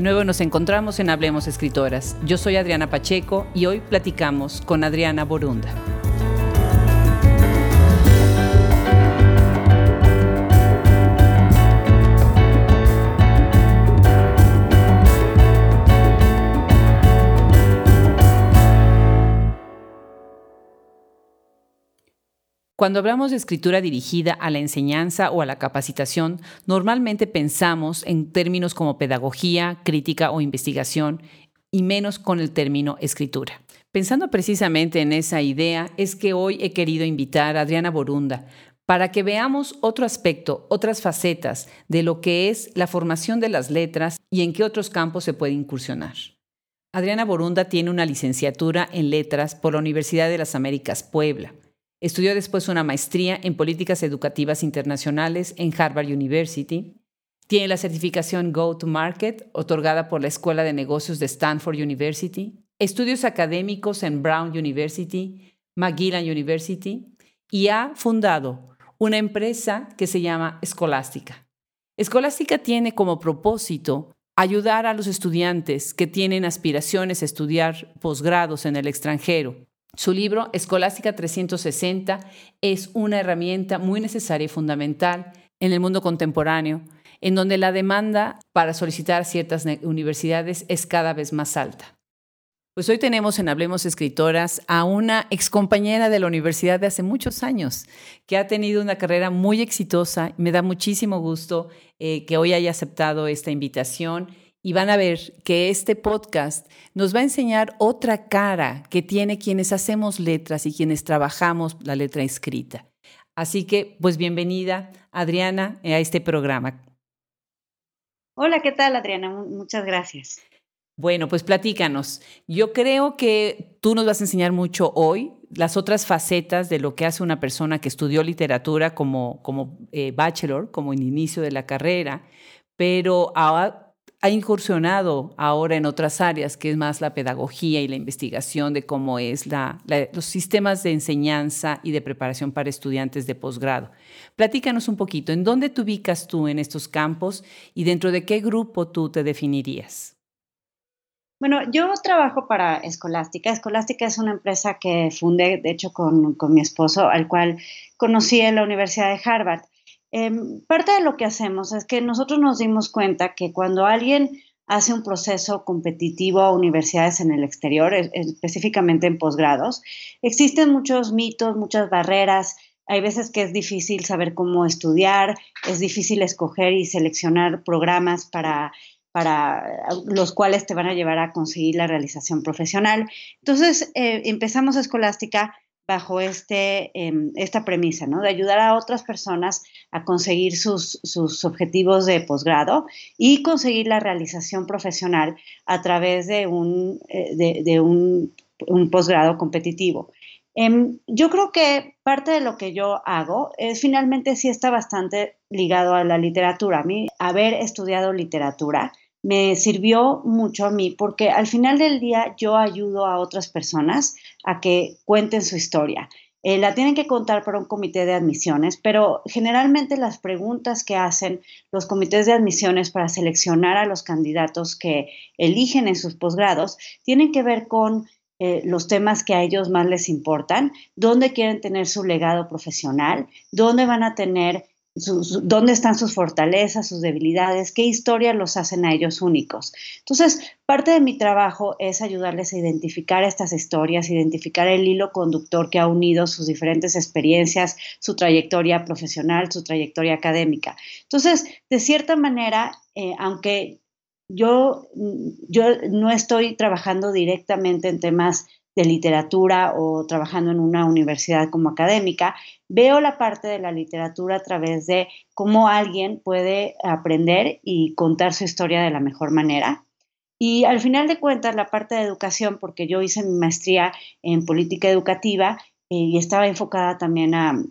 De nuevo nos encontramos en Hablemos Escritoras. Yo soy Adriana Pacheco y hoy platicamos con Adriana Borunda. Cuando hablamos de escritura dirigida a la enseñanza o a la capacitación, normalmente pensamos en términos como pedagogía, crítica o investigación y menos con el término escritura. Pensando precisamente en esa idea, es que hoy he querido invitar a Adriana Borunda para que veamos otro aspecto, otras facetas de lo que es la formación de las letras y en qué otros campos se puede incursionar. Adriana Borunda tiene una licenciatura en letras por la Universidad de las Américas Puebla Estudió después una maestría en políticas educativas internacionales en Harvard University. Tiene la certificación Go to Market, otorgada por la Escuela de Negocios de Stanford University. Estudios académicos en Brown University, McGillan University. Y ha fundado una empresa que se llama Escolástica. Escolástica tiene como propósito ayudar a los estudiantes que tienen aspiraciones a estudiar posgrados en el extranjero su libro, Escolástica 360, es una herramienta muy necesaria y fundamental en el mundo contemporáneo, en donde la demanda para solicitar ciertas universidades es cada vez más alta. Pues hoy tenemos en Hablemos Escritoras a una excompañera de la universidad de hace muchos años, que ha tenido una carrera muy exitosa. Me da muchísimo gusto eh, que hoy haya aceptado esta invitación y van a ver que este podcast nos va a enseñar otra cara que tiene quienes hacemos letras y quienes trabajamos la letra escrita. Así que, pues bienvenida, Adriana, a este programa. Hola, ¿qué tal, Adriana? Muchas gracias. Bueno, pues platícanos. Yo creo que tú nos vas a enseñar mucho hoy las otras facetas de lo que hace una persona que estudió literatura como, como eh, bachelor, como en inicio de la carrera, pero ahora ha incursionado ahora en otras áreas, que es más la pedagogía y la investigación de cómo es los sistemas de enseñanza y de preparación para estudiantes de posgrado. Platícanos un poquito, ¿en dónde te ubicas tú en estos campos y dentro de qué grupo tú te definirías? Bueno, yo trabajo para Escolástica. Escolástica es una empresa que fundé, de hecho, con, con mi esposo, al cual conocí en la Universidad de Harvard. Em, parte de lo que hacemos es que nosotros nos dimos cuenta que cuando alguien hace un proceso competitivo a universidades en el exterior, específicamente en posgrados, existen muchos mitos, muchas barreras. Hay veces que es difícil saber cómo estudiar, es difícil escoger y seleccionar programas para, para los cuales te van a llevar a conseguir la realización profesional. Entonces, eh, empezamos Escolástica bajo este, em, esta premisa, ¿no? De ayudar a otras personas a conseguir sus, objetivos de posgrado y conseguir la realización profesional a través de un, eh, de, un, posgrado competitivo. Em, yo creo que parte de lo que yo hago es finalmente sí está bastante ligado a la literatura. A mí, haber estudiado literatura me sirvió mucho a mí porque al final del día yo ayudo a otras personas a que cuenten su historia. Eh, la tienen que contar para un comité de admisiones, pero generalmente las preguntas que hacen los comités de admisiones para seleccionar a los candidatos que eligen en sus posgrados tienen que ver con eh, los temas que a ellos más les importan, dónde quieren tener su legado profesional, dónde van a tener dónde están sus fortalezas, sus debilidades, qué historias los hacen a ellos únicos. Entonces, parte de mi trabajo es ayudarles a identificar estas historias, identificar el hilo conductor que ha unido sus diferentes experiencias, su trayectoria profesional, su trayectoria académica. Entonces, de cierta manera, eh, aunque yo, yo no estoy trabajando directamente en temas de literatura o trabajando en una universidad como académica, veo la parte de la literatura a través de cómo alguien puede aprender y contar su historia de la mejor manera. Y al final de cuentas, la parte de educación, porque yo hice mi maestría en política educativa eh, y estaba enfocada también a,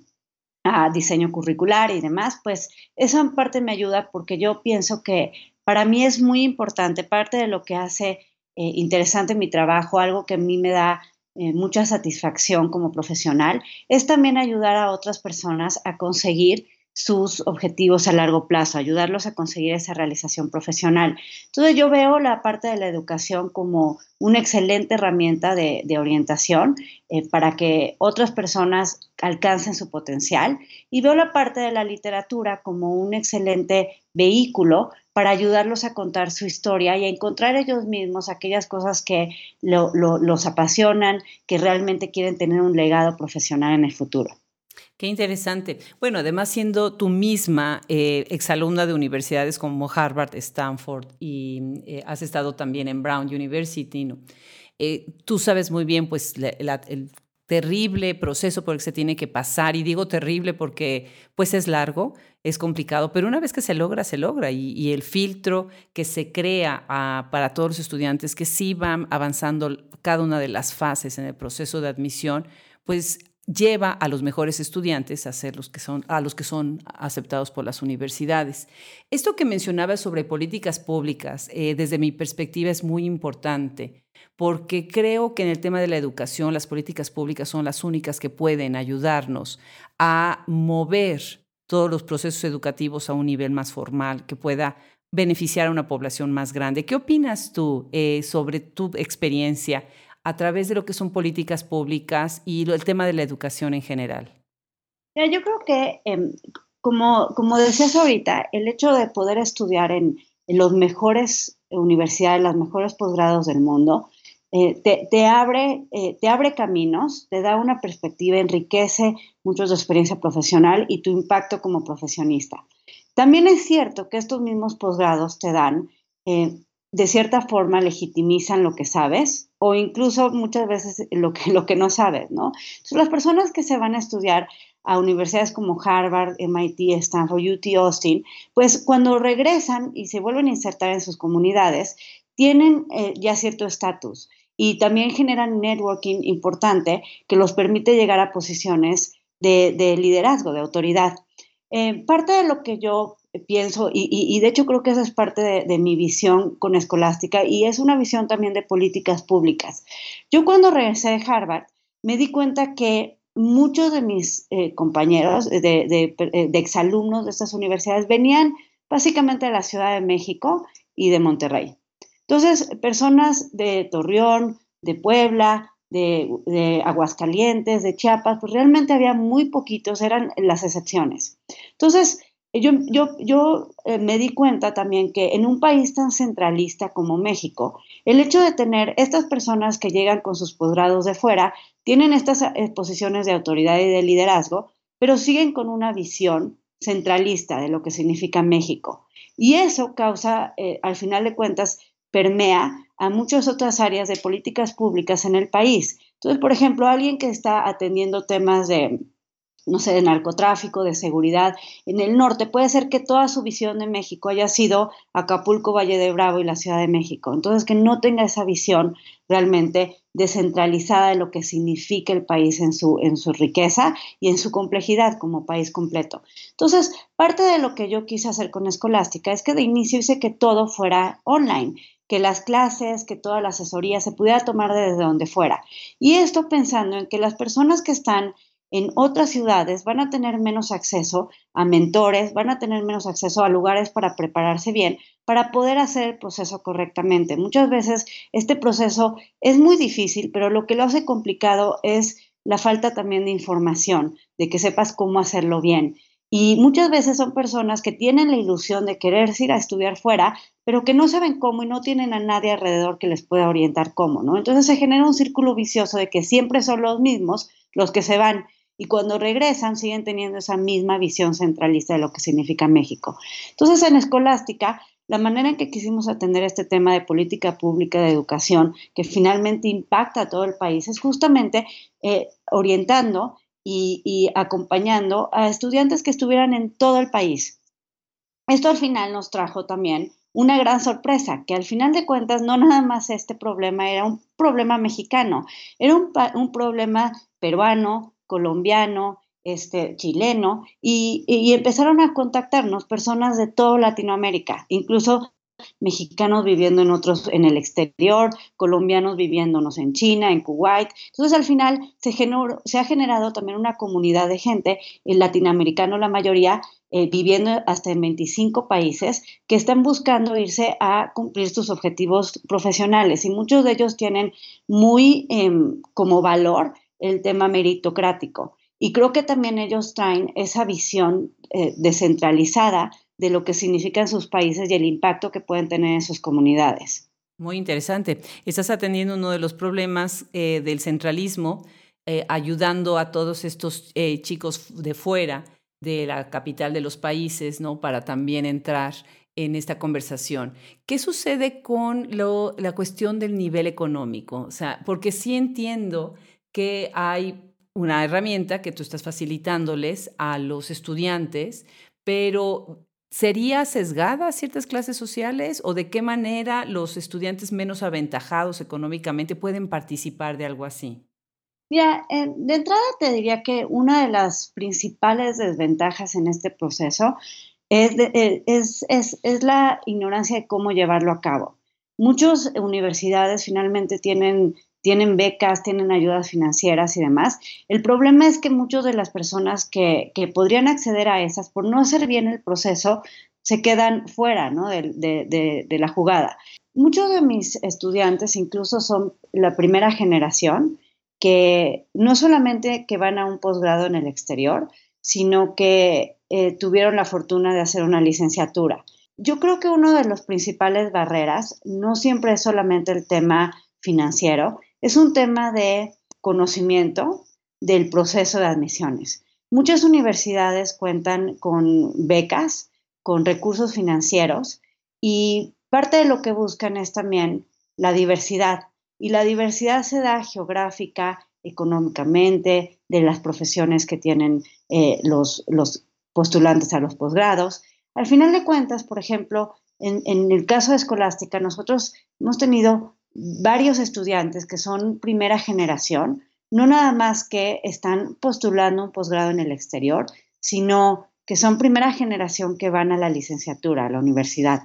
diseño curricular y demás, pues esa parte me ayuda porque yo pienso que para mí es muy importante, parte de lo que hace eh, interesante mi trabajo, algo que a mí me da eh, mucha satisfacción como profesional, es también ayudar a otras personas a conseguir sus objetivos a largo plazo, ayudarlos a conseguir esa realización profesional. Entonces yo veo la parte de la educación como una excelente herramienta de, orientación eh, para que otras personas alcancen su potencial y veo la parte de la literatura como un excelente vehículo para ayudarlos a contar su historia y a encontrar ellos mismos aquellas cosas que los apasionan, que realmente quieren tener un legado profesional en el futuro. Qué interesante. Bueno, además siendo tú misma eh, exalumna de universidades como Harvard, Stanford y eh, has estado también en Brown University, ¿no? Eh, tú sabes muy bien pues el terrible proceso por el que se tiene que pasar y digo terrible porque pues es largo, es complicado, pero una vez que se logra, se logra y, el filtro que se crea ah, para todos los estudiantes que sí van avanzando cada una de las fases en el proceso de admisión, pues lleva a los mejores estudiantes a ser los que son a los que son aceptados por las universidades. Esto que mencionaba sobre políticas públicas, eh, desde mi perspectiva es muy importante, porque creo que en el tema de la educación las políticas públicas son las únicas que pueden ayudarnos a mover todos los procesos educativos a un nivel más formal que pueda beneficiar a una población más grande. ¿Qué opinas tú eh, sobre tu experiencia a través de lo que son políticas públicas y el tema de la educación en general? yo creo que, em, como, como decías ahorita, el hecho de poder estudiar en, en los mejores universidades, los mejores posgrados del mundo, eh, te, abre, eh, te abre caminos, te da una perspectiva, enriquece mucho tu experiencia profesional y tu impacto como profesionista. También es cierto que estos mismos posgrados te dan eh, de cierta forma legitimizan lo que sabes o incluso muchas veces lo que, lo que no sabes, ¿no? Las personas que se van a estudiar a universidades como Harvard, MIT, Stanford, UT Austin, pues cuando regresan y se vuelven a insertar en sus comunidades, tienen ya cierto estatus y también generan networking importante que los permite llegar a posiciones de, liderazgo, de autoridad. Eh, parte de lo que yo pienso, y, de hecho creo que esa es parte de, mi visión con Escolástica y es una visión también de políticas públicas. Yo cuando regresé de Harvard me di cuenta que muchos de mis eh, compañeros, de, de, de, exalumnos de estas universidades, venían básicamente de la Ciudad de México y de Monterrey. Entonces, personas de Torreón, de Puebla, de, de, Aguascalientes, de Chiapas, pues realmente había muy poquitos, eran las excepciones. Entonces, yo, yo, yo eh, me di cuenta también que en un país tan centralista como México, el hecho de tener estas personas que llegan con sus posgrados de fuera, tienen estas eh, posiciones de autoridad y de liderazgo, pero siguen con una visión centralista de lo que significa México. Y eso causa, eh, al final de cuentas, permea a muchas otras áreas de políticas públicas en el país. Entonces, por ejemplo, alguien que está atendiendo temas de no sé, de narcotráfico, de seguridad en el norte, puede ser que toda su visión de México haya sido Acapulco, Valle de Bravo y la Ciudad de México. Entonces, que no tenga esa visión realmente descentralizada de lo que significa el país en su, en su riqueza y en su complejidad como país completo. Entonces, parte de lo que yo quise hacer con Escolástica es que de inicio hice que todo fuera online que las clases, que toda la asesoría se pudiera tomar desde donde fuera. Y esto pensando en que las personas que están en otras ciudades van a tener menos acceso a mentores, van a tener menos acceso a lugares para prepararse bien, para poder hacer el proceso correctamente. Muchas veces este proceso es muy difícil, pero lo que lo hace complicado es la falta también de información, de que sepas cómo hacerlo bien. Y muchas veces son personas que tienen la ilusión de querer ir a estudiar fuera, pero que no saben cómo y no tienen a nadie alrededor que les pueda orientar cómo, ¿no? Entonces se genera un círculo vicioso de que siempre son los mismos los que se van y cuando regresan siguen teniendo esa misma visión centralista de lo que significa México. Entonces, en Escolástica, la manera en que quisimos atender este tema de política pública de educación, que finalmente impacta a todo el país, es justamente eh, orientando y, acompañando a estudiantes que estuvieran en todo el país. Esto al final nos trajo también una gran sorpresa, que al final de cuentas no nada más este problema era un problema mexicano, era un problema peruano, colombiano, este, chileno, y, empezaron a contactarnos personas de toda Latinoamérica, incluso mexicanos viviendo en otros, en el exterior, colombianos viviéndonos en China, en Kuwait. Entonces, al final se, se ha generado también una comunidad de gente, el latinoamericano la mayoría, eh, viviendo hasta en 25 países que están buscando irse a cumplir sus objetivos profesionales y muchos de ellos tienen muy em, como valor el tema meritocrático. Y creo que también ellos traen esa visión eh, descentralizada de lo que significan sus países y el impacto que pueden tener en sus comunidades. Muy interesante. Estás atendiendo uno de los problemas eh, del centralismo, ayudando a todos estos chicos de fuera de la capital de los países, ¿no? Para también entrar en esta conversación. ¿Qué sucede con la cuestión del nivel económico? O sea, porque sí entiendo que hay una herramienta que tú estás facilitándoles a los estudiantes, pero ¿sería sesgada a ciertas clases sociales o de qué manera los estudiantes menos aventajados económicamente pueden participar de algo así? Mira, eh, de entrada te diría que una de las principales desventajas en este proceso eh, es, es, la ignorancia de cómo llevarlo a cabo. Muchas universidades finalmente tienen, tienen becas, tienen ayudas financieras y demás. El problema es que muchas de las personas que, podrían acceder a esas, por no hacer bien el proceso, se quedan fuera de, de la jugada. Muchos de mis estudiantes incluso son la primera generación que no solamente que van a un posgrado en el exterior, sino que eh, tuvieron la fortuna de hacer una licenciatura. Yo creo que una de las principales barreras no siempre es solamente el tema financiero, es un tema de conocimiento del proceso de admisiones. Muchas universidades cuentan con becas, con recursos financieros y parte de lo que buscan es también la diversidad. Y la diversidad se da geográfica, económicamente, de las profesiones que tienen eh, los, los, postulantes a los posgrados. Al final de cuentas, por ejemplo, en, en el caso de Escolástica, nosotros hemos tenido varios estudiantes que son primera generación, no nada más que están postulando un posgrado en el exterior, sino que son primera generación que van a la licenciatura, a la universidad.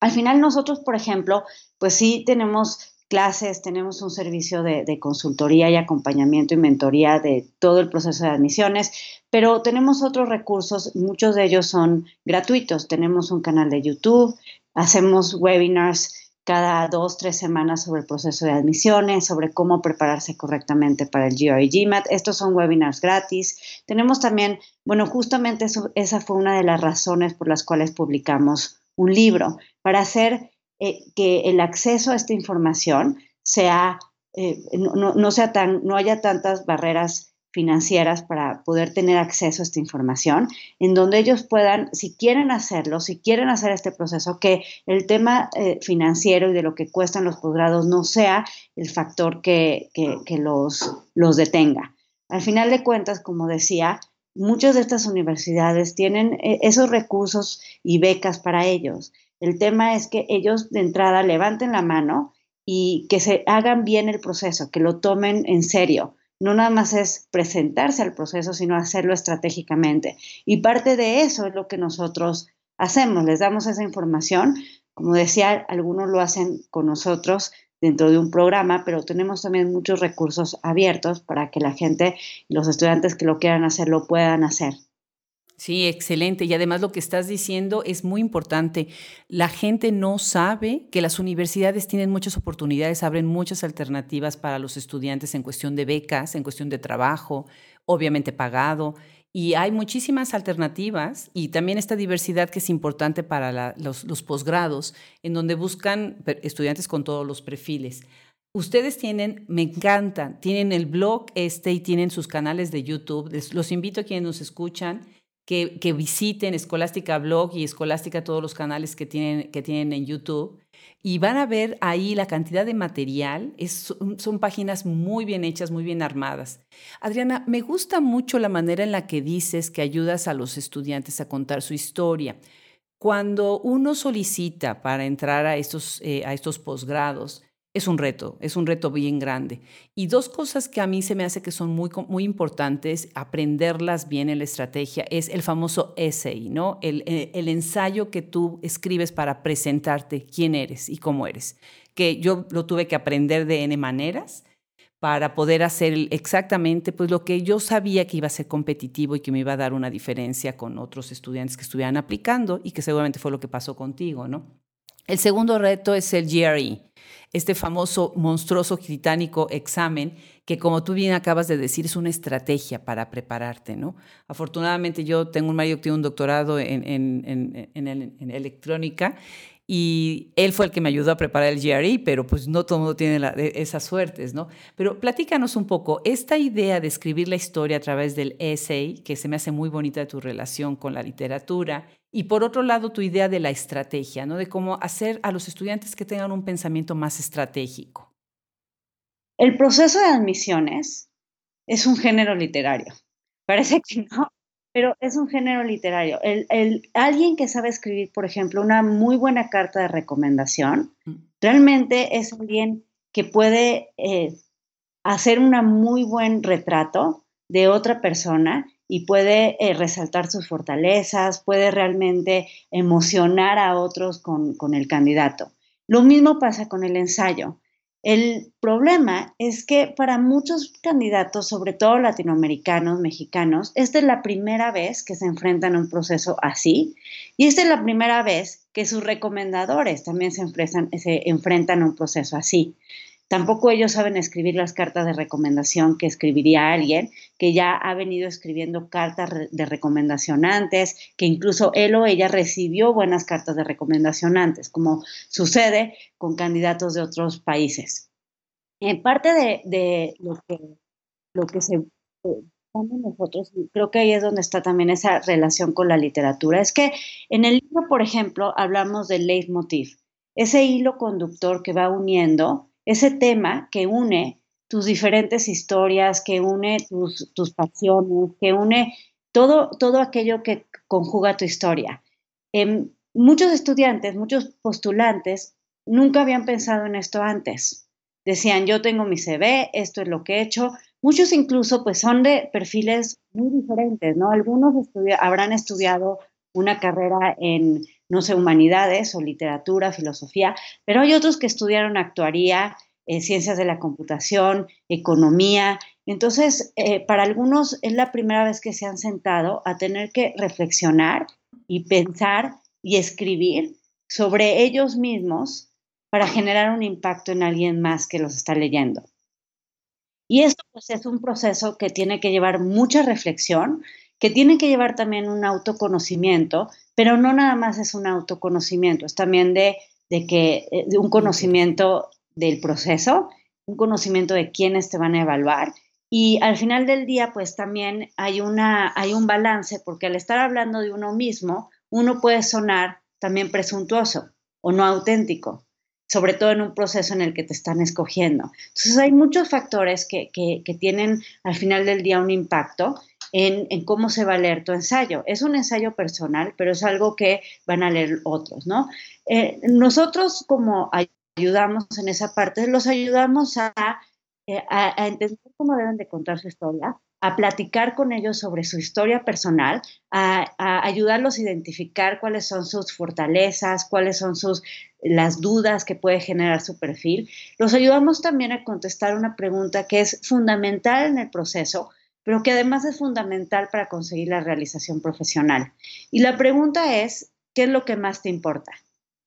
Al final nosotros, por ejemplo, pues sí tenemos clases, tenemos un servicio de, consultoría y acompañamiento y mentoría de todo el proceso de admisiones, pero tenemos otros recursos, muchos de ellos son gratuitos. Tenemos un canal de YouTube, hacemos webinars cada dos, tres semanas sobre el proceso de admisiones, sobre cómo prepararse correctamente para el GRE. Estos son webinars gratis. Tenemos también, bueno, justamente esa fue una de las razones por las cuales publicamos un libro, para hacer eh, que el acceso a esta información sea, eh, no, sea tan, no haya tantas barreras financieras para poder tener acceso a esta información, en donde ellos puedan, si quieren hacerlo, si quieren hacer este proceso, que el tema eh, financiero y de lo que cuestan los posgrados no sea el factor que, que los, los detenga. Al final de cuentas, como decía, muchas de estas universidades tienen esos recursos y becas para ellos. El tema es que ellos de entrada levanten la mano y que se hagan bien el proceso, que lo tomen en serio. No nada más es presentarse al proceso, sino hacerlo estratégicamente. Y parte de eso es lo que nosotros hacemos, les damos esa información. Como decía, algunos lo hacen con nosotros dentro de un programa, pero tenemos también muchos recursos abiertos para que la gente los estudiantes que lo quieran hacer lo puedan hacer. Sí, excelente. Y además lo que estás diciendo es muy importante. La gente no sabe que las universidades tienen muchas oportunidades, abren muchas alternativas para los estudiantes en cuestión de becas, en cuestión de trabajo, obviamente pagado. Y hay muchísimas alternativas y también esta diversidad que es importante para los, los posgrados, en donde buscan estudiantes con todos los perfiles. Ustedes tienen, me encantan, tienen el blog este y tienen sus canales de YouTube. los invito a quienes nos escuchan que, visiten Escolástica Blog y Escolástica todos los canales que tienen, que tienen en YouTube y van a ver ahí la cantidad de material. Es, son páginas muy bien hechas, muy bien armadas. Adriana, me gusta mucho la manera en la que dices que ayudas a los estudiantes a contar su historia. Cuando uno solicita para entrar a estos, eh, a estos posgrados, es un reto, es un reto bien grande. Y dos cosas que a mí se me hace que son muy, muy importantes, aprenderlas bien en la estrategia, es el famoso essay, ¿no? El, eh, el, ensayo que tú escribes para presentarte quién eres y cómo eres, que yo lo tuve que aprender de N maneras para poder hacer exactamente pues lo que yo sabía que iba a ser competitivo y que me iba a dar una diferencia con otros estudiantes que estuvieran aplicando y que seguramente fue lo que pasó contigo, ¿no? El segundo reto es el GRE, este famoso monstruoso titánico examen que como tú bien acabas de decir es una estrategia para prepararte, ¿no? Afortunadamente yo tengo un marido que tiene un doctorado en, en electrónica y él fue el que me ayudó a preparar el GRE, pero pues no todo el mundo tiene e, esas suertes, ¿no? Pero platícanos un poco, esta idea de escribir la historia a través del essay, que se me hace muy bonita de tu relación con la literatura, y por otro lado tu idea de la estrategia, ¿no? De cómo hacer a los estudiantes que tengan un pensamiento más estratégico. El proceso de admisiones es un género literario. Parece que no, pero es un género literario. El, alguien que sabe escribir, por ejemplo, una muy buena carta de recomendación, mm. realmente es alguien que puede eh, hacer un muy buen retrato de otra persona y puede eh, resaltar sus fortalezas, puede realmente emocionar a otros con, con el candidato. Lo mismo pasa con el ensayo. El problema es que para muchos candidatos, sobre todo latinoamericanos, mexicanos, esta es la primera vez que se enfrentan a un proceso así y esta es la primera vez que sus recomendadores también se enfrentan, se enfrentan a un proceso así. Tampoco ellos saben escribir las cartas de recomendación que escribiría alguien que ya ha venido escribiendo cartas de recomendación antes, que incluso él o ella recibió buenas cartas de recomendación antes, como sucede con candidatos de otros países. En parte de, lo, que, lo que se eh, nosotros, creo que ahí es donde está también esa relación con la literatura, es que en el libro, por ejemplo, hablamos del leitmotiv, ese hilo conductor que va uniendo ese tema que une tus diferentes historias, que une tus, pasiones, que une todo, todo aquello que conjuga tu historia. Em, muchos estudiantes, muchos postulantes nunca habían pensado en esto antes. Decían, yo tengo mi CV, esto es lo que he hecho. Muchos incluso pues son de perfiles muy diferentes, ¿no? Algunos habrán estudiado una carrera en no sé, humanidades o literatura, filosofía, pero hay otros que estudiaron actuaría, eh, ciencias de la computación, economía. Entonces, eh, para algunos es la primera vez que se han sentado a tener que reflexionar y pensar y escribir sobre ellos mismos para generar un impacto en alguien más que los está leyendo. Y esto pues, es un proceso que tiene que llevar mucha reflexión, que tiene que llevar también un autoconocimiento, pero no nada más es un autoconocimiento, es también de, que eh, de un conocimiento del proceso, un conocimiento de quiénes te van a evaluar y al final del día pues también hay, una, hay un balance porque al estar hablando de uno mismo, uno puede sonar también presuntuoso o no auténtico, sobre todo en un proceso en el que te están escogiendo. Entonces hay muchos factores que, que tienen al final del día un impacto en, cómo se va a leer tu ensayo. Es un ensayo personal, pero es algo que van a leer otros, ¿no? Eh, nosotros como ayudamos en esa parte, los ayudamos a, eh, a, entender cómo deben de contar su historia, a platicar con ellos sobre su historia personal, a, a, ayudarlos a identificar cuáles son sus fortalezas, cuáles son sus las dudas que puede generar su perfil. Los ayudamos también a contestar una pregunta que es fundamental en el proceso, pero que además es fundamental para conseguir la realización profesional. Y la pregunta es, ¿qué es lo que más te importa?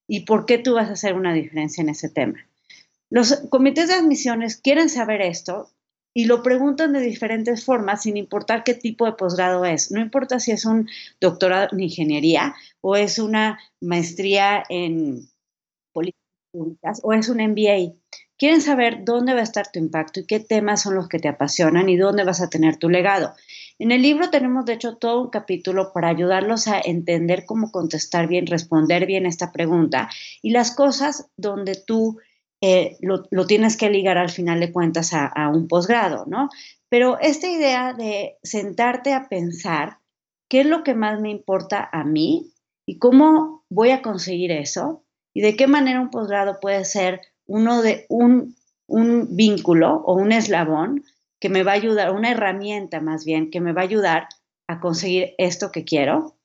¿Y por qué tú vas a hacer una diferencia en ese tema? Los comités de admisiones quieren saber esto y lo preguntan de diferentes formas sin importar qué tipo de posgrado es. No importa si es un doctorado en ingeniería o es una maestría en políticas públicas o es un MBA. Quieren saber dónde va a estar tu impacto y qué temas son los que te apasionan y dónde vas a tener tu legado. En el libro tenemos, de hecho, todo un capítulo para ayudarlos a entender cómo contestar bien, responder bien esta pregunta y las cosas donde tú eh, lo, tienes que ligar al final de cuentas a, a un posgrado, ¿no? Pero esta idea de sentarte a pensar qué es lo que más me importa a mí y cómo voy a conseguir eso y de qué manera un posgrado puede ser uno de un, un vínculo o un eslabón que me va a ayudar, una herramienta más bien, que me va a ayudar a conseguir esto que quiero.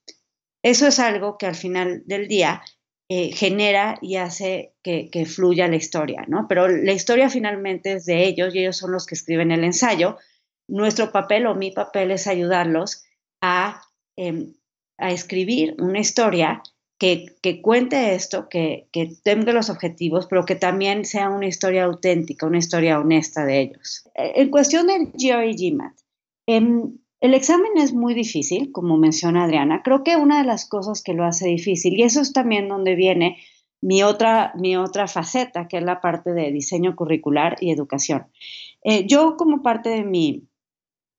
Eso es algo que al final del día eh, genera y hace que, fluya la historia, ¿no? Pero la historia finalmente es de ellos y ellos son los que escriben el ensayo. Nuestro papel o mi papel es ayudarlos a, em, a escribir una historia que, cuente esto, que, que, tenga los objetivos, pero que también sea una historia auténtica, una historia honesta de ellos. En cuestión del GRE GMAT, em, el examen es muy difícil, como menciona Adriana. Creo que una de las cosas que lo hace difícil, y eso es también donde viene mi otra, mi otra faceta, que es la parte de diseño curricular y educación. Eh, yo como parte de mi,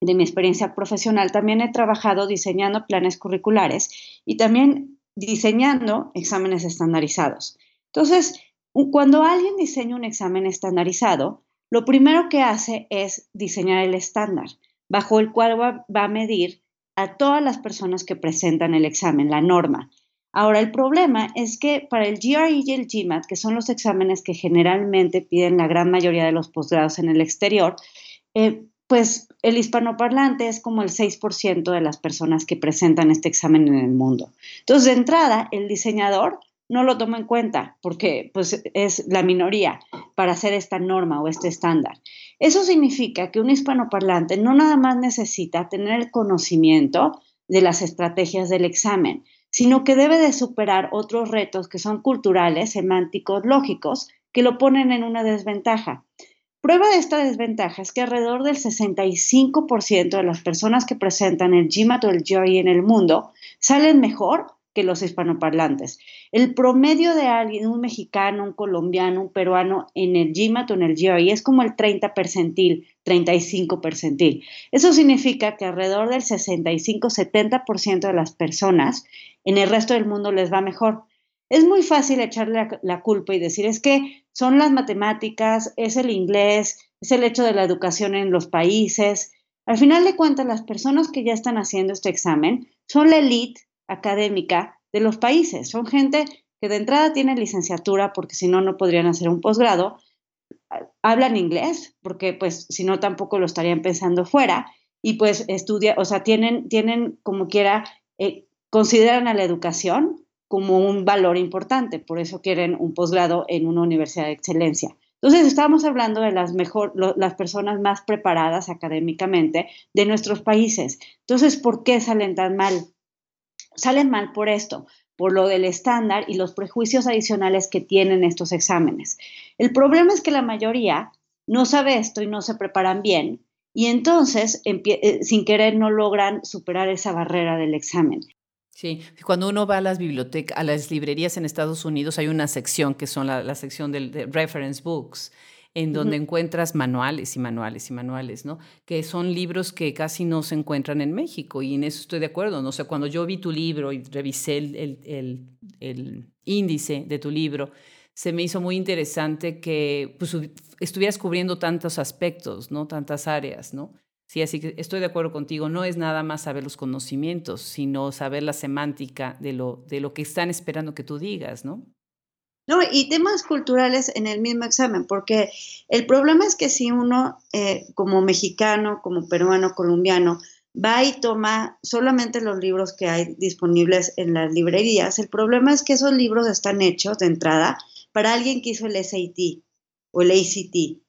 de mi experiencia profesional también he trabajado diseñando planes curriculares y también diseñando exámenes estandarizados. Entonces, cuando alguien diseña un examen estandarizado, lo primero que hace es diseñar el estándar, bajo el cual va, a medir a todas las personas que presentan el examen, la norma. Ahora, el problema es que para el GRE y el GMAT, que son los exámenes que generalmente piden la gran mayoría de los posgrados en el exterior, eh, pues el hispanoparlante es como el 6% de las personas que presentan este examen en el mundo. Entonces, de entrada, el diseñador no lo toma en cuenta porque pues, es la minoría para hacer esta norma o este estándar. Eso significa que un hispanoparlante no nada más necesita tener el conocimiento de las estrategias del examen, sino que debe de superar otros retos que son culturales, semánticos, lógicos, que lo ponen en una desventaja. Prueba de esta desventaja es que alrededor del 65% de las personas que presentan el GMAT o el GRE en el mundo salen mejor que los hispanoparlantes. El promedio de alguien, un mexicano, un colombiano, un peruano en el GMAT o en el GRE es como el 30 percentil, 35 percentil. Eso significa que alrededor del 65-70% de las personas en el resto del mundo les va mejor. Es muy fácil echarle la, culpa y decir, es que son las matemáticas, es el inglés, es el hecho de la educación en los países. Al final de cuentas, las personas que ya están haciendo este examen son la elite académica de los países. Son gente que de entrada tiene licenciatura porque si no, no podrían hacer un posgrado. Hablan inglés porque pues si no tampoco lo estarían pensando fuera y pues estudia, o sea, tienen, tienen como quiera, eh, consideran a la educación como un valor importante, por eso quieren un posgrado en una universidad de excelencia. Entonces, estamos hablando de las, mejor, las personas más preparadas académicamente de nuestros países. Entonces, ¿por qué salen tan mal? Salen mal por esto, por lo del estándar y los prejuicios adicionales que tienen estos exámenes. El problema es que la mayoría no sabe esto y no se preparan bien y entonces, eh, sin querer, no logran superar esa barrera del examen. Sí, cuando uno va a las bibliotecas, a las librerías en Estados Unidos, hay una sección que son la, sección de reference books, en donde encuentras manuales y manuales y manuales, ¿no? Que son libros que casi no se encuentran en México y en eso estoy de acuerdo, ¿no? O sea, cuando yo vi tu libro y revisé el, el índice de tu libro, se me hizo muy interesante que pues, estuvieras cubriendo tantos aspectos, ¿no? Tantas áreas, ¿no? Sí, así que estoy de acuerdo contigo. No es nada más saber los conocimientos, sino saber la semántica de lo, de lo que están esperando que tú digas, ¿no? No, y temas culturales en el mismo examen, porque el problema es que si uno, eh, como mexicano, como peruano, colombiano, va y toma solamente los libros que hay disponibles en las librerías, el problema es que esos libros están hechos de entrada para alguien que hizo el SAT o el ACT.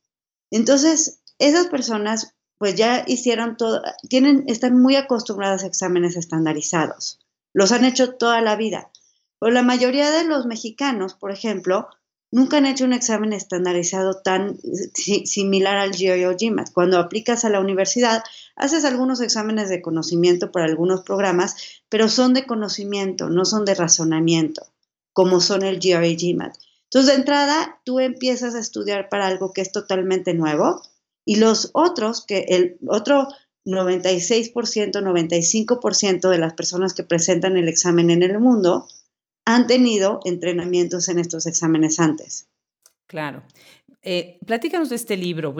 Entonces, esas personas pues ya hicieron todo, tienen, están muy acostumbradas a exámenes estandarizados. Los han hecho toda la vida. Pero la mayoría de los mexicanos, por ejemplo, nunca han hecho un examen estandarizado tan similar al GRE o GMAT. Cuando aplicas a la universidad, haces algunos exámenes de conocimiento para algunos programas, pero son de conocimiento, no son de razonamiento, como son el GRE y GMAT. Entonces, de entrada, tú empiezas a estudiar para algo que es totalmente nuevo, y los otros, que el otro 96%, 95% de las personas que presentan el examen en el mundo han tenido entrenamientos en estos exámenes antes. Claro. Eh, platícanos de este libro.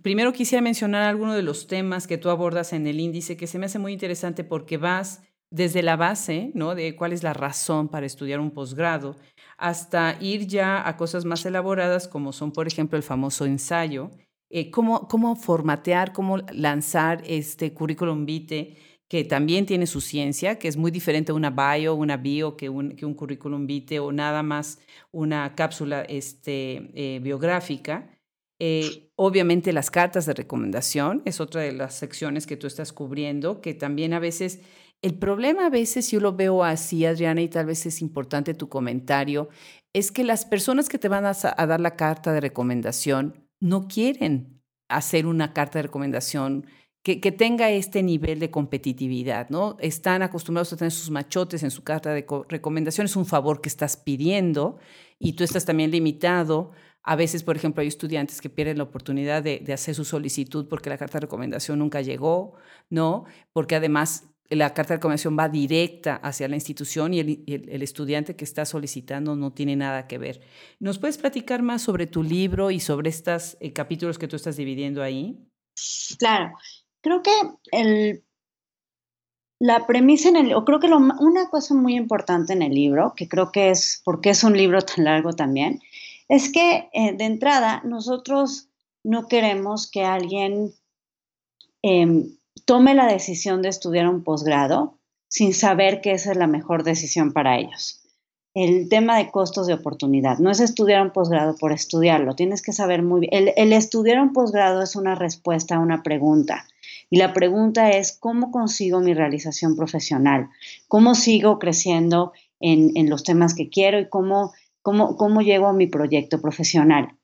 Primero, quisiera mencionar algunos de los temas que tú abordas en el índice, que se me hace muy interesante porque vas desde la base, ¿no? De cuál es la razón para estudiar un posgrado, hasta ir ya a cosas más elaboradas como son, por ejemplo, el famoso ensayo, eh, cómo, cómo formatear, cómo lanzar este currículum vitae que también tiene su ciencia, que es muy diferente a una bio, una bio que un, que un currículum vitae o nada más una cápsula este, eh, biográfica. Eh, obviamente las cartas de recomendación es otra de las secciones que tú estás cubriendo, que también a veces, el problema a veces yo lo veo así, Adriana, y tal vez es importante tu comentario, es que las personas que te van a, a dar la carta de recomendación no quieren hacer una carta de recomendación que, tenga este nivel de competitividad, ¿no? Están acostumbrados a tener sus machotes en su carta de recomendación, es un favor que estás pidiendo y tú estás también limitado. A veces, por ejemplo, hay estudiantes que pierden la oportunidad de, hacer su solicitud porque la carta de recomendación nunca llegó, ¿no? Porque además la carta de recomendación va directa hacia la institución y el, estudiante que está solicitando no tiene nada que ver. ¿Nos puedes platicar más sobre tu libro y sobre estos eh, capítulos que tú estás dividiendo ahí? Claro, creo que el, la premisa en el, o creo que una cosa muy importante en el libro, que creo que es, porque es un libro tan largo también, es que eh, de entrada nosotros no queremos que alguien em, tome la decisión de estudiar un posgrado sin saber que esa es la mejor decisión para ellos. El tema de costos de oportunidad. No es estudiar un posgrado por estudiarlo, tienes que saber muy bien. El, estudiar un posgrado es una respuesta a una pregunta. Y la pregunta es, ¿cómo consigo mi realización profesional? ¿Cómo sigo creciendo en, los temas que quiero y cómo, cómo, cómo llego a mi proyecto profesional?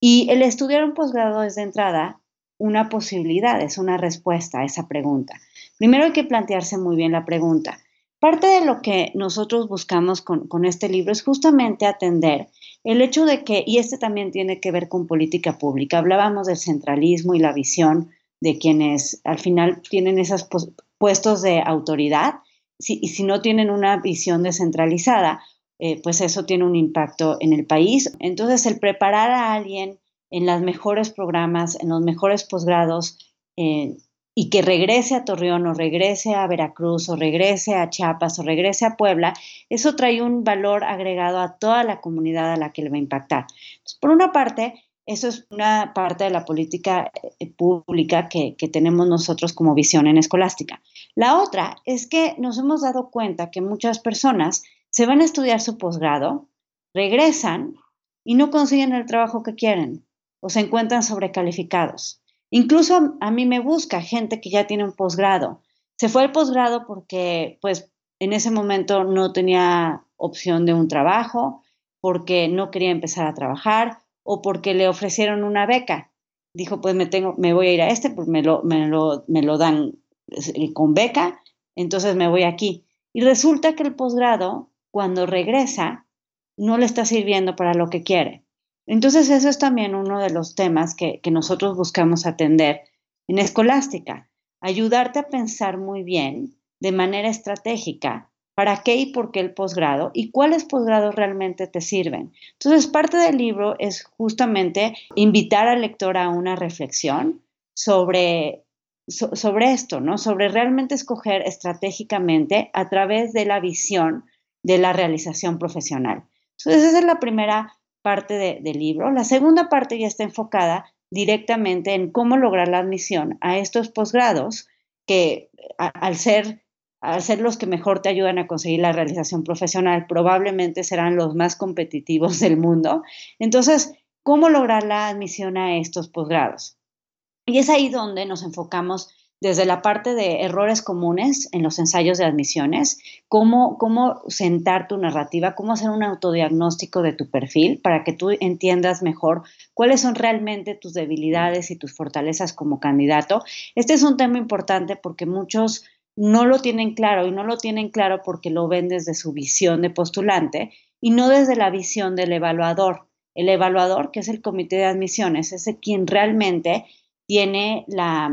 Y el estudiar un posgrado es de entrada una posibilidad, es una respuesta a esa pregunta. Primero hay que plantearse muy bien la pregunta. Parte de lo que nosotros buscamos con, con, este libro es justamente atender el hecho de que, y este también tiene que ver con política pública, hablábamos del centralismo y la visión de quienes al final tienen esos puestos de autoridad y si no tienen una visión descentralizada, eh, pues eso tiene un impacto en el país. Entonces, el preparar a alguien en los mejores programas, en los mejores posgrados, eh, y que regrese a Torreón o regrese a Veracruz o regrese a Chiapas o regrese a Puebla, eso trae un valor agregado a toda la comunidad a la que le va a impactar. por una parte, eso es una parte de la política eh, pública que, tenemos nosotros como visión en escolástica. La otra es que nos hemos dado cuenta que muchas personas se van a estudiar su posgrado, regresan y no consiguen el trabajo que quieren o se encuentran sobrecalificados. Incluso a mí me busca gente que ya tiene un posgrado. Se fue al posgrado porque pues en ese momento no tenía opción de un trabajo, porque no quería empezar a trabajar o porque le ofrecieron una beca. Dijo, pues me, tengo, me voy a ir a este, pues me lo, me lo, me lo dan eh, con beca, entonces me voy aquí. Y resulta que el posgrado, cuando regresa, no le está sirviendo para lo que quiere. Entonces, eso es también uno de los temas que, que nosotros buscamos atender en escolástica, ayudarte a pensar muy bien, de manera estratégica, para qué y por qué el posgrado y cuáles posgrados realmente te sirven. Entonces, parte del libro es justamente invitar al lector a una reflexión sobre, sobre esto, ¿no? Sobre realmente escoger estratégicamente a través de la visión de la realización profesional. Entonces, esa es la primera parte del libro. La segunda parte ya está enfocada directamente en cómo lograr la admisión a estos posgrados que al ser al ser los que mejor te ayudan a conseguir la realización profesional, probablemente serán los más competitivos del mundo. Entonces, ¿cómo lograr la admisión a estos posgrados? Y es ahí donde nos enfocamos desde la parte de errores comunes en los ensayos de admisiones, cómo, cómo sentar tu narrativa, cómo hacer un autodiagnóstico de tu perfil para que tú entiendas mejor cuáles son realmente tus debilidades y tus fortalezas como candidato. Este es un tema importante porque muchos no lo tienen claro y no lo tienen claro porque lo ven desde su visión de postulante y no desde la visión del evaluador. El evaluador, que es el comité de admisiones, es el quien realmente tiene la,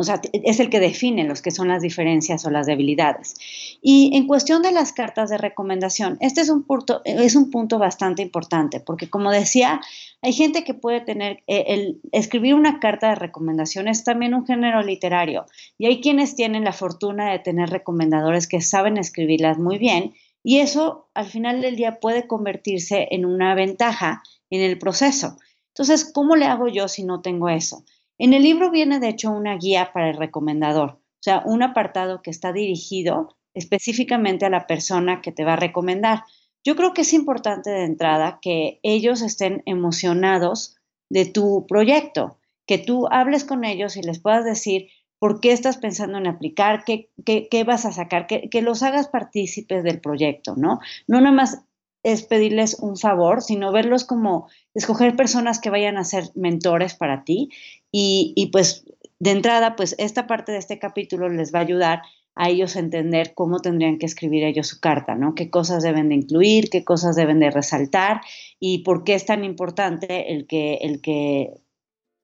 O sea, es el que define los que son las diferencias o las debilidades. Y en cuestión de las cartas de recomendación, este es un punto, bastante importante, porque como decía, hay gente que puede tener, eh, escribir una carta de recomendación es también un género literario, y hay quienes tienen la fortuna de tener recomendadores que saben escribirlas muy bien, y eso al final del día puede convertirse en una ventaja en el proceso. Entonces, ¿cómo le hago yo si no tengo eso? En el libro viene, de hecho, una guía para el recomendador, o sea, un apartado que está dirigido específicamente a la persona que te va a recomendar. Yo creo que es importante de entrada que ellos estén emocionados de tu proyecto, que tú hables con ellos y les puedas decir por qué estás pensando en aplicar, qué, qué, vas a sacar, que, que, los hagas partícipes del proyecto, ¿no? No nada más es pedirles un favor, sino verlos como escoger personas que vayan a ser mentores para ti y, pues de entrada, pues esta parte de este capítulo les va a ayudar a ellos a entender cómo tendrían que escribir ellos su carta, ¿no? Qué cosas deben de incluir, qué cosas deben de resaltar y por qué es tan importante el que, el que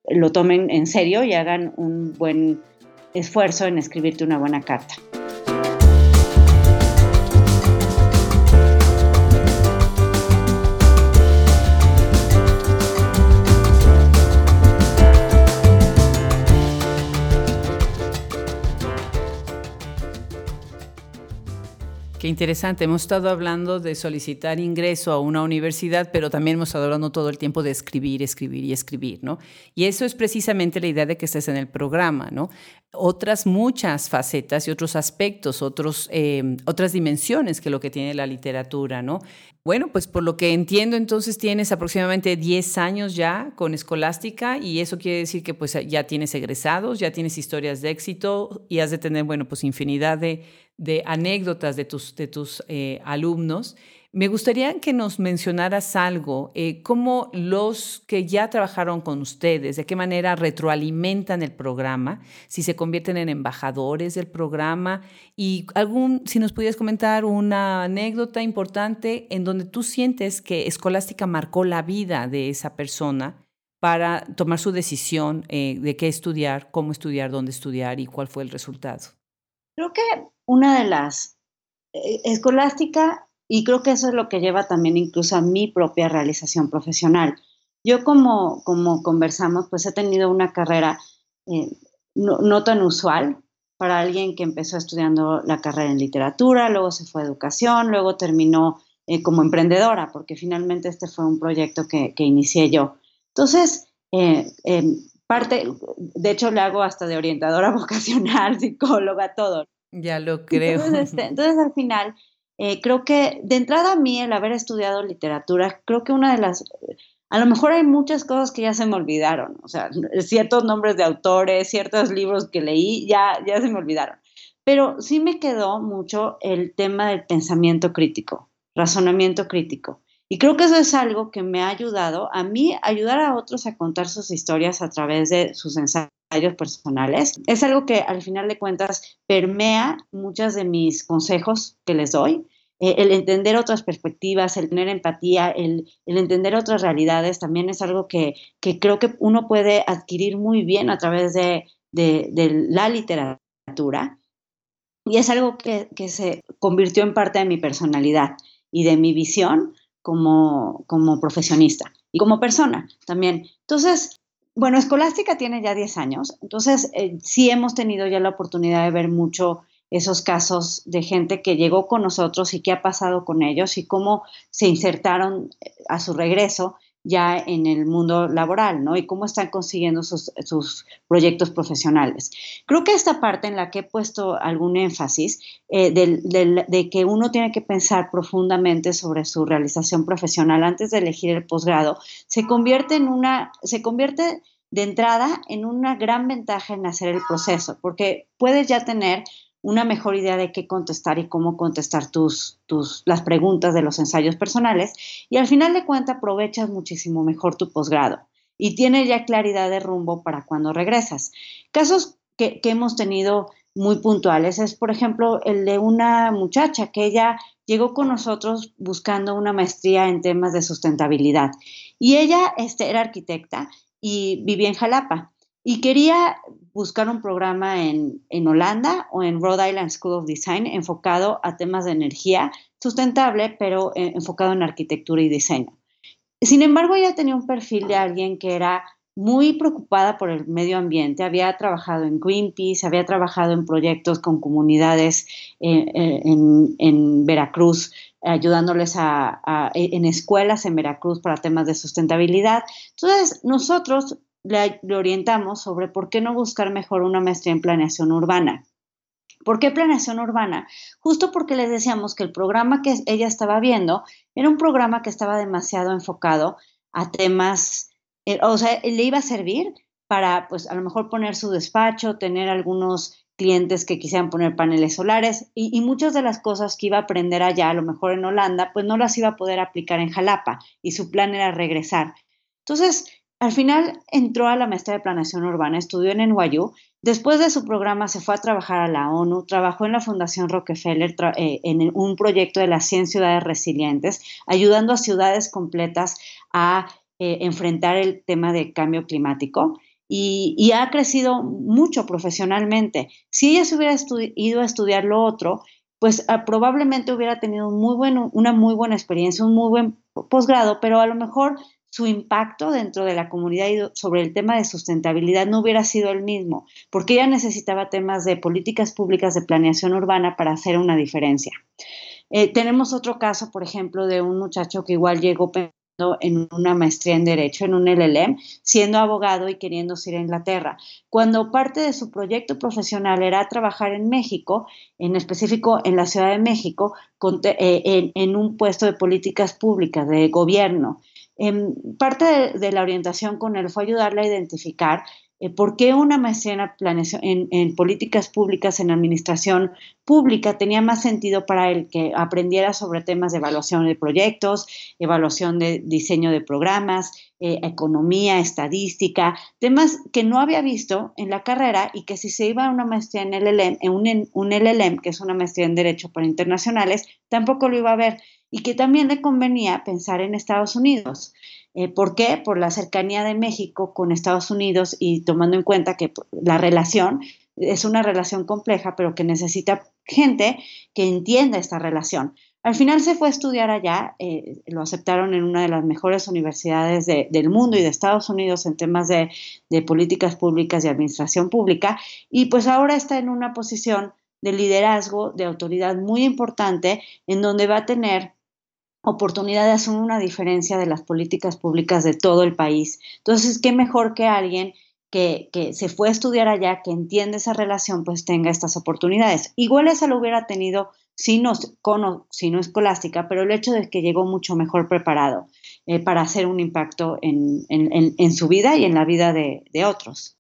lo tomen en serio y hagan un buen esfuerzo en escribirte una buena carta. Interesante. Hemos estado hablando de solicitar ingreso a una universidad, pero también hemos estado hablando todo el tiempo de escribir, escribir y escribir, ¿no? Y eso es precisamente la idea de que estés en el programa, ¿no? Otras muchas facetas y otros aspectos, otros, eh, otras dimensiones que lo que tiene la literatura, ¿no? Bueno, pues por lo que entiendo, entonces tienes aproximadamente 10 años ya con Escolástica y eso quiere decir que pues ya tienes egresados, ya tienes historias de éxito y has de tener, bueno, pues infinidad de de anécdotas de tus, de tus eh, alumnos. Me gustaría que nos mencionaras algo, eh, cómo los que ya trabajaron con ustedes, de qué manera retroalimentan el programa, si se convierten en embajadores del programa y algún, si nos pudieras comentar una anécdota importante en donde tú sientes que Escolástica marcó la vida de esa persona para tomar su decisión eh, de qué estudiar, cómo estudiar, dónde estudiar y cuál fue el resultado. Creo que una de las eh, escolástica, y creo que eso es lo que lleva también incluso a mi propia realización profesional. Yo como, como conversamos, pues he tenido una carrera eh, no, tan usual para alguien que empezó estudiando la carrera en literatura, luego se fue a educación, luego terminó eh, como emprendedora, porque finalmente este fue un proyecto que, que inicié yo. Entonces, parte, de hecho le hago hasta de orientadora vocacional, psicóloga, todo. Ya lo creo. Este, entonces, al final, eh, creo que de entrada a mí, el haber estudiado literatura, creo que una de las, a lo mejor hay muchas cosas que ya se me olvidaron, o sea, ciertos nombres de autores, ciertos libros que leí, ya, ya se me olvidaron. Pero sí me quedó mucho el tema del pensamiento crítico, razonamiento crítico. Y creo que eso es algo que me ha ayudado a mí, ayudar a otros a contar sus historias a través de sus ensayos personales. Es algo que al final de cuentas permea muchos de mis consejos que les doy. Eh, el entender otras perspectivas, el tener empatía, el, entender otras realidades también es algo que, creo que uno puede adquirir muy bien a través de, la literatura. Y es algo que, que, se convirtió en parte de mi personalidad y de mi visión como, como profesionista y como persona también. Entonces, bueno, Escolástica tiene ya 10 años, entonces eh, sí hemos tenido ya la oportunidad de ver mucho esos casos de gente que llegó con nosotros y qué ha pasado con ellos y cómo se insertaron eh, a su regreso ya en el mundo laboral, ¿no? Y cómo están consiguiendo sus, proyectos profesionales. Creo que esta parte en la que he puesto algún énfasis eh, de que uno tiene que pensar profundamente sobre su realización profesional antes de elegir el posgrado, se convierte en una, se convierte de entrada en una gran ventaja en hacer el proceso, porque puedes ya tener una mejor idea de qué contestar y cómo contestar tus, tus, las preguntas de los ensayos personales y al final de cuentas aprovechas muchísimo mejor tu posgrado y tienes ya claridad de rumbo para cuando regresas. Casos que, que hemos tenido muy puntuales es, por ejemplo, el de una muchacha que ella llegó con nosotros buscando una maestría en temas de sustentabilidad y ella este, era arquitecta y vivía en Jalapa. Y quería buscar un programa en, en, Holanda o en Rhode Island School of Design enfocado a temas de energía sustentable, pero eh, enfocado en arquitectura y diseño. Sin embargo, ella tenía un perfil de alguien que era muy preocupada por el medio ambiente, había trabajado en Greenpeace, había trabajado en proyectos con comunidades eh, eh, en, Veracruz, ayudándoles a, en escuelas en Veracruz para temas de sustentabilidad. Entonces, nosotros le, orientamos sobre por qué no buscar mejor una maestría en planeación urbana. ¿Por qué planeación urbana? Justo porque les decíamos que el programa que ella estaba viendo era un programa que estaba demasiado enfocado a temas eh, o sea, le iba a servir para, pues, a lo mejor poner su despacho, tener algunos clientes que quisieran poner paneles solares y, muchas de las cosas que iba a aprender allá, a lo mejor en Holanda, pues no las iba a poder aplicar en Jalapa y su plan era regresar. Entonces, al final entró a la maestría de planeación urbana, estudió en NYU. Después de su programa se fue a trabajar a la ONU, trabajó en la Fundación Rockefeller eh, en un proyecto de las 100 ciudades resilientes, ayudando a ciudades completas a eh, enfrentar el tema de cambio climático y, ha crecido mucho profesionalmente. Si ella se hubiera ido a estudiar lo otro, pues ah, probablemente hubiera tenido una muy buena experiencia, un muy buen posgrado, pero a lo mejor su impacto dentro de la comunidad y sobre el tema de sustentabilidad no hubiera sido el mismo, porque ella necesitaba temas de políticas públicas de planeación urbana para hacer una diferencia. Eh, tenemos otro caso, por ejemplo, de un muchacho que igual llegó en una maestría en Derecho, en un LLM, siendo abogado y queriéndose ir a Inglaterra. Cuando parte de su proyecto profesional era trabajar en México, en específico en la Ciudad de México, eh, en, un puesto de políticas públicas, de gobierno. Em, parte de, la orientación con él fue ayudarle a identificar eh, ¿Por qué una maestría en, en, políticas públicas, en administración pública, tenía más sentido para él que aprendiera sobre temas de evaluación de proyectos, evaluación de diseño de programas, eh, economía, estadística, temas que no había visto en la carrera y que si se iba a una maestría en LLM, en un, un LLM, que es una maestría en Derecho para Internacionales, tampoco lo iba a ver y que también le convenía pensar en Estados Unidos. Eh, ¿Por qué? Por la cercanía de México con Estados Unidos y tomando en cuenta que la relación es una relación compleja, pero que necesita gente que entienda esta relación. Al final se fue a estudiar allá, eh, lo aceptaron en una de las mejores universidades del mundo y de Estados Unidos en temas de, de políticas públicas y administración pública, y pues ahora está en una posición de liderazgo, de autoridad muy importante, en donde va a tener oportunidad de hacer una diferencia de las políticas públicas de todo el país. Entonces, qué mejor que alguien que, se fue a estudiar allá, que entiende esa relación, pues tenga estas oportunidades. Igual esa lo hubiera tenido si no, con, si no escolástica, pero el hecho de que llegó mucho mejor preparado eh, para hacer un impacto en, su vida y en la vida de, de otros.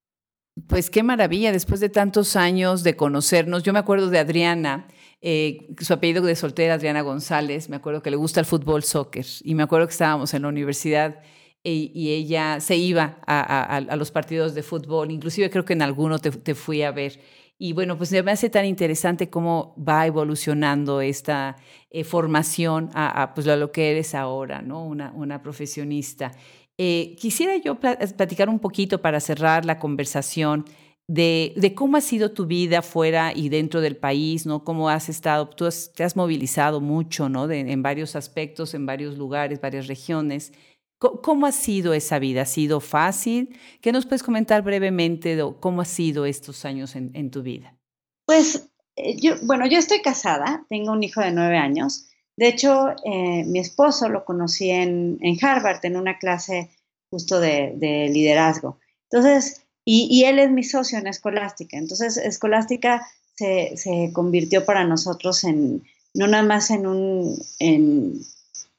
Pues qué maravilla, después de tantos años de conocernos, yo me acuerdo de Adriana, eh, su apellido de soltera, Adriana González, me acuerdo que le gusta el fútbol, soccer, y me acuerdo que estábamos en la universidad y, ella se iba a, los partidos de fútbol, inclusive creo que en alguno te, fui a ver. Y bueno, pues me hace tan interesante cómo va evolucionando esta eh, formación a, pues, a, lo que eres ahora, ¿no? Una, una profesionista. Eh, quisiera yo platicar un poquito para cerrar la conversación de, cómo ha sido tu vida fuera y dentro del país, ¿no? Cómo has estado, tú te has movilizado mucho, ¿no? en varios aspectos, en varios lugares, varias regiones. ¿Cómo, ha sido esa vida? ¿Ha sido fácil? ¿Qué nos puedes comentar brevemente de cómo ha sido estos años en, tu vida? Pues eh, yo, bueno, yo estoy casada, tengo un hijo de nueve años. De hecho, eh, mi esposo lo conocí en, Harvard en una clase justo de, de liderazgo. Entonces, y, él es mi socio en Escolástica. Entonces, Escolástica se, se, convirtió para nosotros en, no nada más en un, en,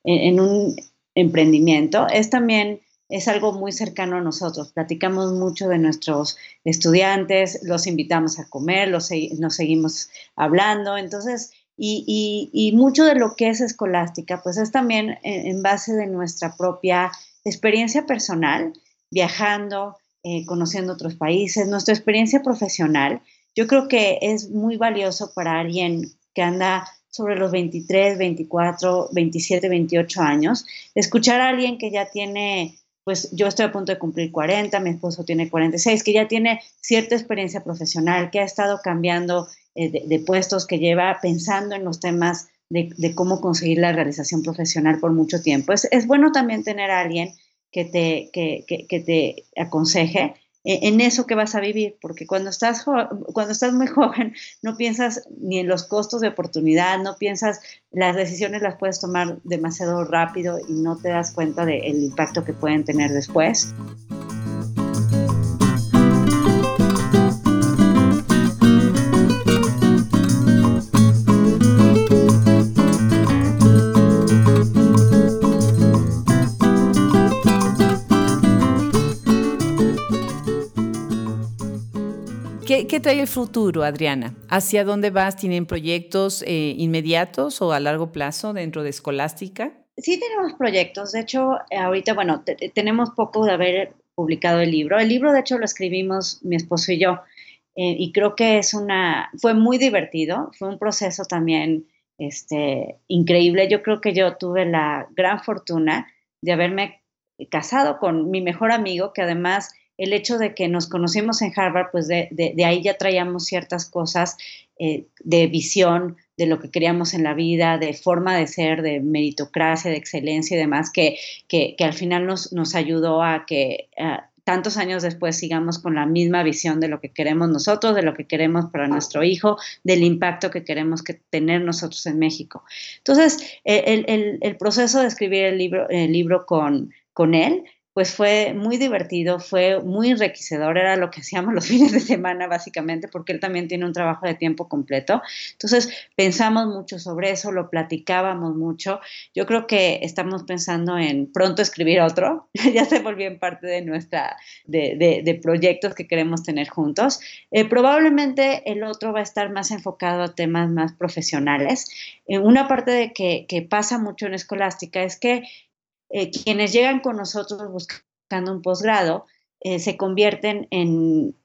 en un emprendimiento, es también es algo muy cercano a nosotros. Platicamos mucho de nuestros estudiantes, los invitamos a comer, los, nos seguimos hablando. Entonces, y, y, y, mucho de lo que es escolástica, pues es también en, base de nuestra propia experiencia personal, viajando, eh, conociendo otros países, nuestra experiencia profesional, yo creo que es muy valioso para alguien que anda sobre los 23, 24, 27, 28 años, escuchar a alguien que ya tiene pues yo estoy a punto de cumplir 40, mi esposo tiene 46, que ya tiene cierta experiencia profesional, que ha estado cambiando eh, de, puestos, que lleva pensando en los temas de, cómo conseguir la realización profesional por mucho tiempo. Es, es bueno también tener a alguien que te, que, que te aconseje e, en eso que vas a vivir, porque cuando estás, cuando estás muy joven no piensas ni en los costos de oportunidad, no piensas, las decisiones las puedes tomar demasiado rápido y no te das cuenta del impacto que pueden tener después. ¿Qué, trae el futuro, Adriana? ¿Hacia dónde vas? ¿Tienen proyectos eh, inmediatos o a largo plazo dentro de Escolástica? Sí tenemos proyectos. De hecho, ahorita, bueno, tenemos poco de haber publicado el libro. El libro, de hecho, lo escribimos mi esposo y yo. Eh, y creo que es una, fue muy divertido. Fue un proceso también este, increíble. Yo creo que yo tuve la gran fortuna de haberme casado con mi mejor amigo, que además el hecho de que nos conocimos en Harvard, pues de, ahí ya traíamos ciertas cosas eh, de visión de lo que queríamos en la vida, de forma de ser, de meritocracia, de excelencia y demás, que, que, al final nos, nos, ayudó a que tantos años después sigamos con la misma visión de lo que queremos nosotros, de lo que queremos para nuestro hijo, del impacto que queremos que tener nosotros en México. Entonces, el, el, el proceso de escribir el libro, el libro con, con él pues fue muy divertido, fue muy enriquecedor, era lo que hacíamos los fines de semana básicamente, porque él también tiene un trabajo de tiempo completo. Entonces pensamos mucho sobre eso, lo platicábamos mucho. Yo creo que estamos pensando en pronto escribir otro, ya se volvió en parte de nuestra, de, proyectos que queremos tener juntos. Eh, probablemente el otro va a estar más enfocado a temas más profesionales. Eh, una parte de que pasa mucho en escolástica es que eh, quienes llegan con nosotros buscando un posgrado eh, se convierten en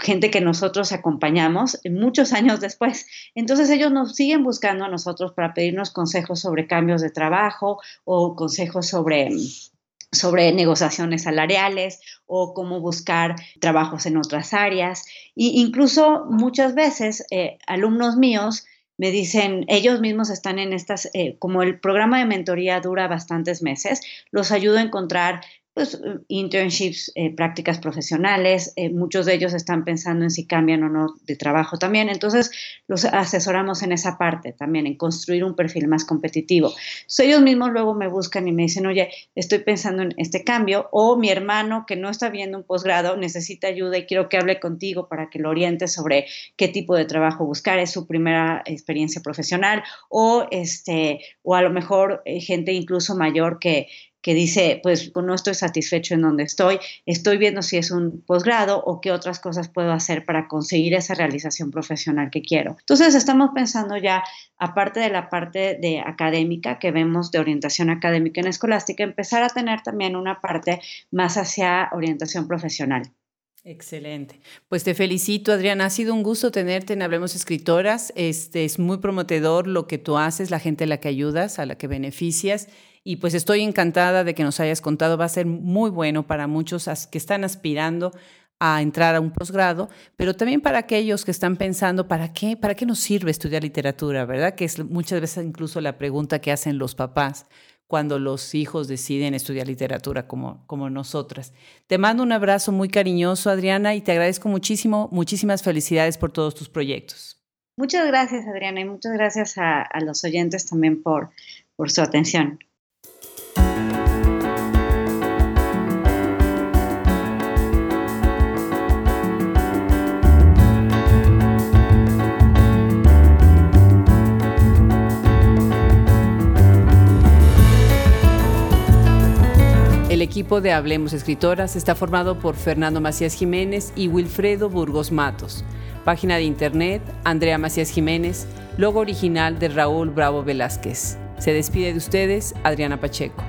gente que nosotros acompañamos muchos años después. Entonces ellos nos siguen buscando a nosotros para pedirnos consejos sobre cambios de trabajo o consejos sobre sobre negociaciones salariales o cómo buscar trabajos en otras áreas. E incluso muchas veces eh, alumnos míos me dicen, ellos mismos están en estas, eh, como el programa de mentoría dura bastantes meses, los ayudo a encontrar pues, internships, eh, prácticas profesionales, eh, muchos de ellos están pensando en si cambian o no de trabajo también, entonces los asesoramos en esa parte también, en construir un perfil más competitivo. ellos mismos luego me buscan y me dicen, oye, estoy pensando en este cambio, o mi hermano que no está viendo un posgrado necesita ayuda y quiero que hable contigo para que lo oriente sobre qué tipo de trabajo buscar, es su primera experiencia profesional, o, este, o a lo mejor eh, gente incluso mayor que que dice, pues no estoy satisfecho en donde estoy, estoy viendo si es un posgrado o qué otras cosas puedo hacer para conseguir esa realización profesional que quiero. Entonces estamos pensando ya, aparte de la parte de académica que vemos de orientación académica en escolástica, empezar a tener también una parte más hacia orientación profesional. Excelente. Pues te felicito, Adriana. Ha sido un gusto tenerte en Hablemos Escritoras. Este es muy prometedor lo que tú haces, la gente a la que ayudas, a la que beneficias y pues estoy encantada de que nos hayas contado. Va a ser muy bueno para muchos que están aspirando a entrar a un posgrado, pero también para aquellos que están pensando, ¿para qué, ¿para qué nos sirve estudiar literatura? ¿Verdad? Que es muchas veces incluso la pregunta que hacen los papás cuando los hijos deciden estudiar literatura como, como nosotras. Te mando un abrazo muy cariñoso, Adriana, y te agradezco muchísimo, muchísimas felicidades por todos tus proyectos. Muchas gracias, Adriana, y muchas gracias a, los oyentes también por, por su atención. Equipo de Hablemos Escritoras está formado por Fernando Macías Jiménez y Wilfredo Burgos Matos. Página de internet Andrea Macías Jiménez, logo original de Raúl Bravo Velázquez. Se despide de ustedes Adriana Pacheco.